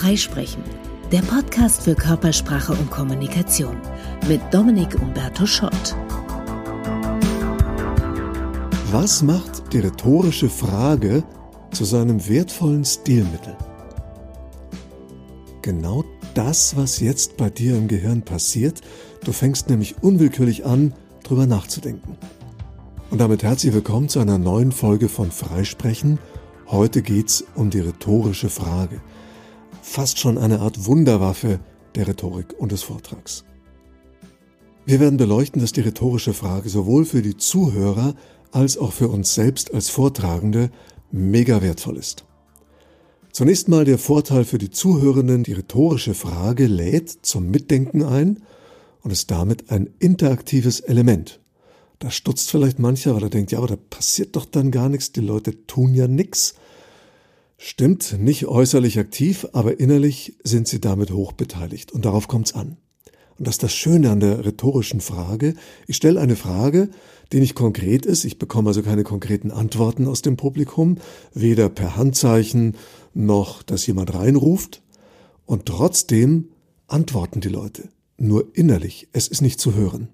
Freisprechen, der Podcast für Körpersprache und Kommunikation mit Dominik Umberto Schott. Was macht die rhetorische Frage zu seinem wertvollen Stilmittel? Genau das, was jetzt bei dir im Gehirn passiert, du fängst nämlich unwillkürlich an, drüber nachzudenken. Und damit herzlich willkommen zu einer neuen Folge von Freisprechen. Heute geht's um die rhetorische Frage fast schon eine Art Wunderwaffe der Rhetorik und des Vortrags. Wir werden beleuchten, dass die rhetorische Frage sowohl für die Zuhörer als auch für uns selbst als Vortragende mega wertvoll ist. Zunächst mal der Vorteil für die Zuhörenden, die rhetorische Frage lädt zum Mitdenken ein und ist damit ein interaktives Element. Da stutzt vielleicht mancher, weil er denkt, ja, aber da passiert doch dann gar nichts, die Leute tun ja nichts. Stimmt, nicht äußerlich aktiv, aber innerlich sind sie damit hoch beteiligt. Und darauf kommt's an. Und das ist das Schöne an der rhetorischen Frage. Ich stelle eine Frage, die nicht konkret ist. Ich bekomme also keine konkreten Antworten aus dem Publikum, weder per Handzeichen noch, dass jemand reinruft. Und trotzdem antworten die Leute. Nur innerlich. Es ist nicht zu hören.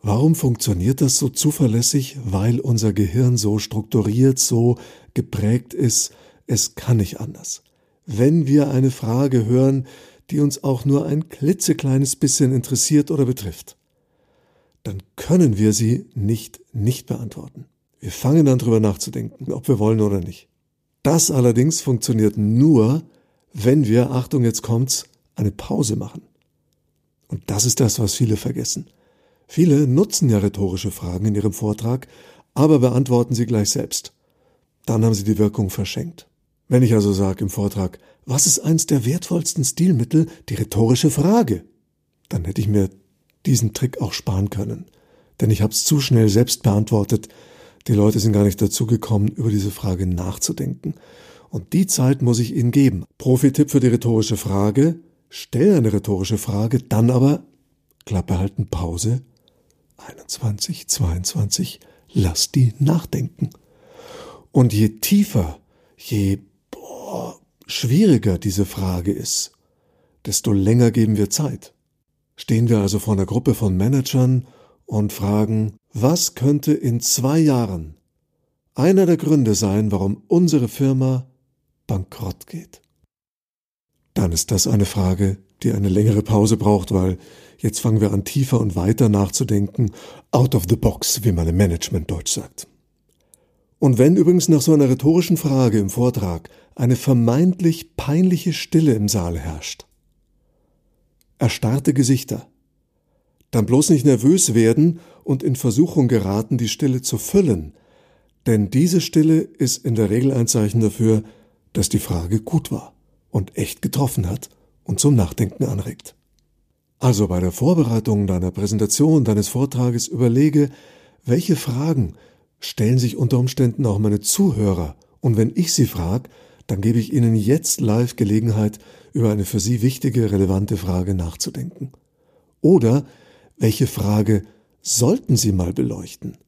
Warum funktioniert das so zuverlässig? Weil unser Gehirn so strukturiert, so geprägt ist, es kann nicht anders. Wenn wir eine Frage hören, die uns auch nur ein klitzekleines bisschen interessiert oder betrifft, dann können wir sie nicht nicht beantworten. Wir fangen an drüber nachzudenken, ob wir wollen oder nicht. Das allerdings funktioniert nur, wenn wir, Achtung, jetzt kommt's, eine Pause machen. Und das ist das, was viele vergessen. Viele nutzen ja rhetorische Fragen in ihrem Vortrag, aber beantworten sie gleich selbst. Dann haben sie die Wirkung verschenkt. Wenn ich also sage im Vortrag, was ist eins der wertvollsten Stilmittel, die rhetorische Frage, dann hätte ich mir diesen Trick auch sparen können. Denn ich habe es zu schnell selbst beantwortet. Die Leute sind gar nicht dazu gekommen, über diese Frage nachzudenken. Und die Zeit muss ich ihnen geben. Profi-Tipp für die rhetorische Frage. Stell eine rhetorische Frage, dann aber Klappe halten, Pause. 21, 22, lass die nachdenken. Und je tiefer, je schwieriger diese Frage ist, desto länger geben wir Zeit. Stehen wir also vor einer Gruppe von Managern und fragen, was könnte in zwei Jahren einer der Gründe sein, warum unsere Firma bankrott geht? Dann ist das eine Frage, die eine längere Pause braucht, weil jetzt fangen wir an tiefer und weiter nachzudenken, out of the box, wie man im Management Deutsch sagt. Und wenn übrigens nach so einer rhetorischen Frage im Vortrag eine vermeintlich peinliche Stille im Saal herrscht, erstarrte Gesichter, dann bloß nicht nervös werden und in Versuchung geraten, die Stille zu füllen, denn diese Stille ist in der Regel ein Zeichen dafür, dass die Frage gut war und echt getroffen hat und zum Nachdenken anregt. Also bei der Vorbereitung deiner Präsentation, deines Vortrages überlege, welche Fragen stellen sich unter Umständen auch meine Zuhörer. Und wenn ich sie frage, dann gebe ich Ihnen jetzt live Gelegenheit, über eine für Sie wichtige, relevante Frage nachzudenken. Oder welche Frage sollten Sie mal beleuchten?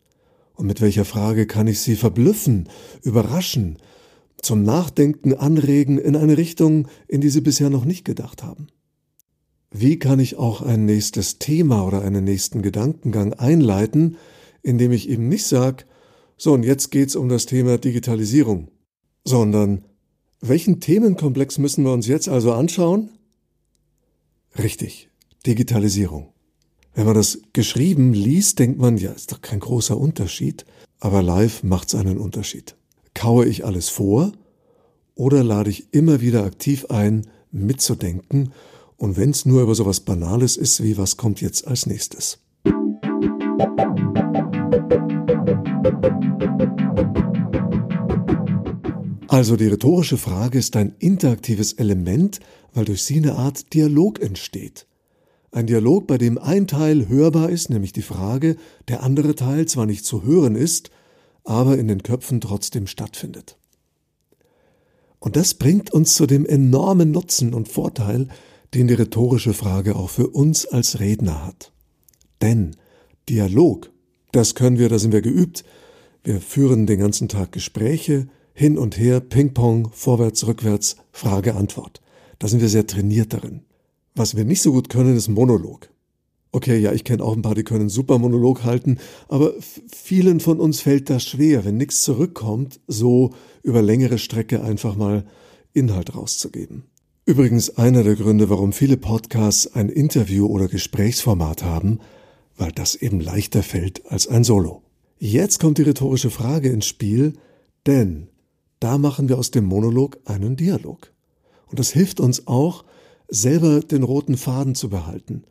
Und mit welcher Frage kann ich Sie verblüffen, überraschen, zum Nachdenken anregen in eine Richtung, in die Sie bisher noch nicht gedacht haben? Wie kann ich auch ein nächstes Thema oder einen nächsten Gedankengang einleiten, indem ich eben nicht sage, so, und jetzt geht's um das Thema Digitalisierung. Sondern, welchen Themenkomplex müssen wir uns jetzt also anschauen? Richtig, Digitalisierung. Wenn man das geschrieben liest, denkt man, ja, ist doch kein großer Unterschied, aber live macht's einen Unterschied. Kaue ich alles vor oder lade ich immer wieder aktiv ein, mitzudenken und wenn's nur über sowas Banales ist, wie was kommt jetzt als nächstes. Also die rhetorische Frage ist ein interaktives Element, weil durch sie eine Art Dialog entsteht. Ein Dialog, bei dem ein Teil hörbar ist, nämlich die Frage, der andere Teil zwar nicht zu hören ist, aber in den Köpfen trotzdem stattfindet. Und das bringt uns zu dem enormen Nutzen und Vorteil, den die rhetorische Frage auch für uns als Redner hat. Denn Dialog, das können wir, da sind wir geübt. Wir führen den ganzen Tag Gespräche, hin und her, Ping-Pong, vorwärts, rückwärts, Frage, Antwort. Da sind wir sehr trainiert darin. Was wir nicht so gut können, ist Monolog. Okay, ja, ich kenne auch ein paar, die können super Monolog halten, aber vielen von uns fällt das schwer, wenn nichts zurückkommt, so über längere Strecke einfach mal Inhalt rauszugeben. Übrigens einer der Gründe, warum viele Podcasts ein Interview- oder Gesprächsformat haben, weil das eben leichter fällt als ein Solo. Jetzt kommt die rhetorische Frage ins Spiel, denn da machen wir aus dem Monolog einen Dialog. Und das hilft uns auch, selber den roten Faden zu behalten.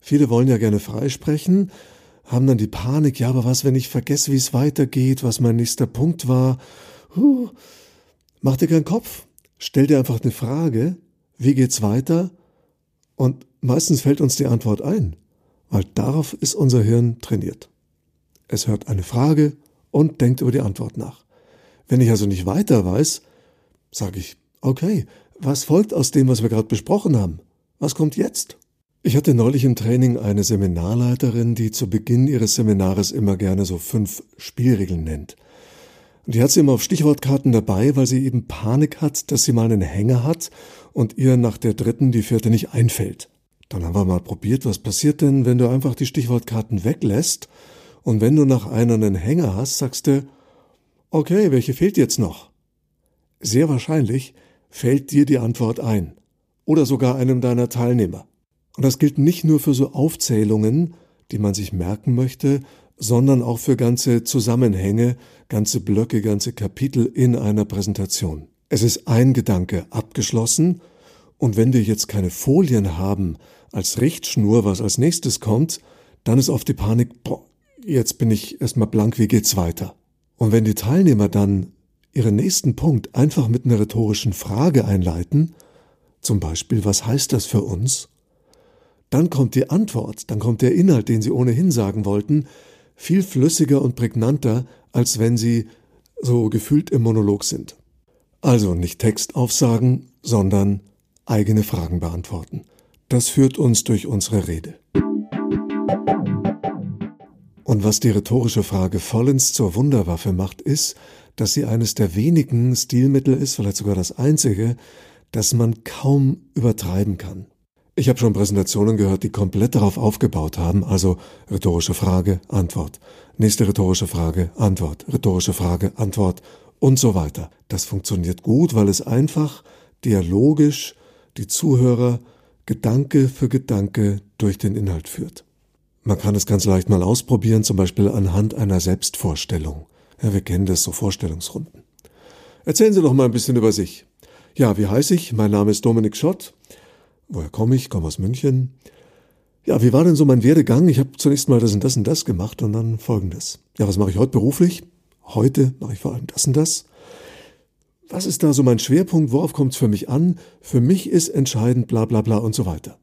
Viele wollen ja gerne freisprechen, haben dann die Panik, ja, aber was, wenn ich vergesse, wie es weitergeht, was mein nächster Punkt war? Huh. Mach dir keinen Kopf. Stell dir einfach eine Frage, wie geht's weiter? Und meistens fällt uns die Antwort ein, weil darauf ist unser Hirn trainiert. Es hört eine Frage und denkt über die Antwort nach. Wenn ich also nicht weiter weiß, sage ich, okay, was folgt aus dem, was wir gerade besprochen haben? Was kommt jetzt? Ich hatte neulich im Training eine Seminarleiterin, die zu Beginn ihres Seminares immer gerne so fünf Spielregeln nennt. Und die hat sie immer auf Stichwortkarten dabei, weil sie eben Panik hat, dass sie mal einen Hänger hat und ihr nach der dritten die vierte nicht einfällt. Dann haben wir mal probiert, was passiert denn, wenn du einfach die Stichwortkarten weglässt und wenn du nach einer einen Hänger hast, sagst du, okay, welche fehlt jetzt noch? Sehr wahrscheinlich fällt dir die Antwort ein. Oder sogar einem deiner Teilnehmer. Und das gilt nicht nur für so Aufzählungen, die man sich merken möchte, sondern auch für ganze Zusammenhänge, ganze Blöcke, ganze Kapitel in einer Präsentation. Es ist ein Gedanke abgeschlossen, und wenn wir jetzt keine Folien haben als Richtschnur, was als nächstes kommt, dann ist oft die Panik, boah, jetzt bin ich erstmal blank, wie geht's weiter? Und wenn die Teilnehmer dann ihren nächsten Punkt einfach mit einer rhetorischen Frage einleiten, zum Beispiel, was heißt das für uns? Dann kommt die Antwort, dann kommt der Inhalt, den sie ohnehin sagen wollten, viel flüssiger und prägnanter, als wenn sie so gefühlt im Monolog sind. Also nicht Text aufsagen, sondern eigene Fragen beantworten. Das führt uns durch unsere Rede. Und was die rhetorische Frage vollends zur Wunderwaffe macht, ist, dass sie eines der wenigen Stilmittel ist, vielleicht sogar das einzige, das man kaum übertreiben kann. Ich habe schon Präsentationen gehört, die komplett darauf aufgebaut haben, also rhetorische Frage, Antwort, nächste rhetorische Frage, Antwort, rhetorische Frage, Antwort und so weiter. Das funktioniert gut, weil es einfach dialogisch die Zuhörer Gedanke für Gedanke durch den Inhalt führt. Man kann es ganz leicht mal ausprobieren, zum Beispiel anhand einer Selbstvorstellung. Ja, wir kennen das, so Vorstellungsrunden. Erzählen Sie doch mal ein bisschen über sich. Ja, wie heiße ich? Mein Name ist Dominik Schott. Woher komme ich? Komme aus München. Ja, wie war denn so mein Werdegang? Ich habe zunächst mal das und das und das gemacht und dann folgendes. Ja, was mache ich heute beruflich? Heute mache ich vor allem das und das. Was ist da so mein Schwerpunkt? Worauf kommt es für mich an? Für mich ist entscheidend, bla bla bla und so weiter.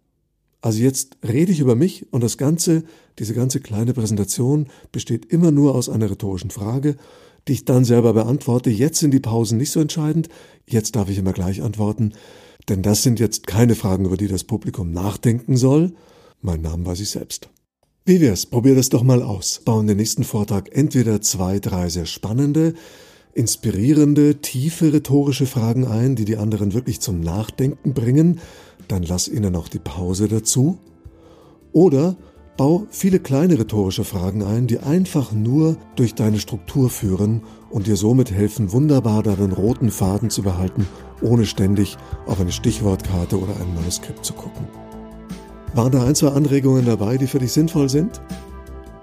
Also jetzt rede ich über mich und das Ganze, diese ganze kleine Präsentation besteht immer nur aus einer rhetorischen Frage, die ich dann selber beantworte. Jetzt sind die Pausen nicht so entscheidend, jetzt darf ich immer gleich antworten, denn das sind jetzt keine Fragen, über die das Publikum nachdenken soll. Mein Name weiß ich selbst. Wie wär's? Probier das doch mal aus. Bau in den nächsten Vortrag entweder zwei, drei sehr spannende, inspirierende, tiefe rhetorische Fragen ein, die die anderen wirklich zum Nachdenken bringen, dann lass ihnen noch die Pause dazu. Oder bau viele kleine rhetorische Fragen ein, die einfach nur durch deine Struktur führen und dir somit helfen, wunderbar deinen roten Faden zu behalten, ohne ständig auf eine Stichwortkarte oder ein Manuskript zu gucken. Waren da ein, zwei Anregungen dabei, die für dich sinnvoll sind?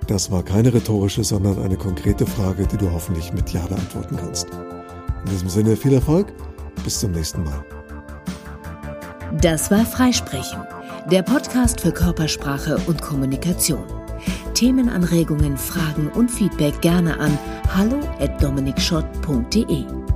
Das war keine rhetorische, sondern eine konkrete Frage, die du hoffentlich mit Ja beantworten kannst. In diesem Sinne viel Erfolg, bis zum nächsten Mal. Das war Freisprechen, der Podcast für Körpersprache und Kommunikation. Themenanregungen, Fragen und Feedback gerne an hallo at dominikschott.de.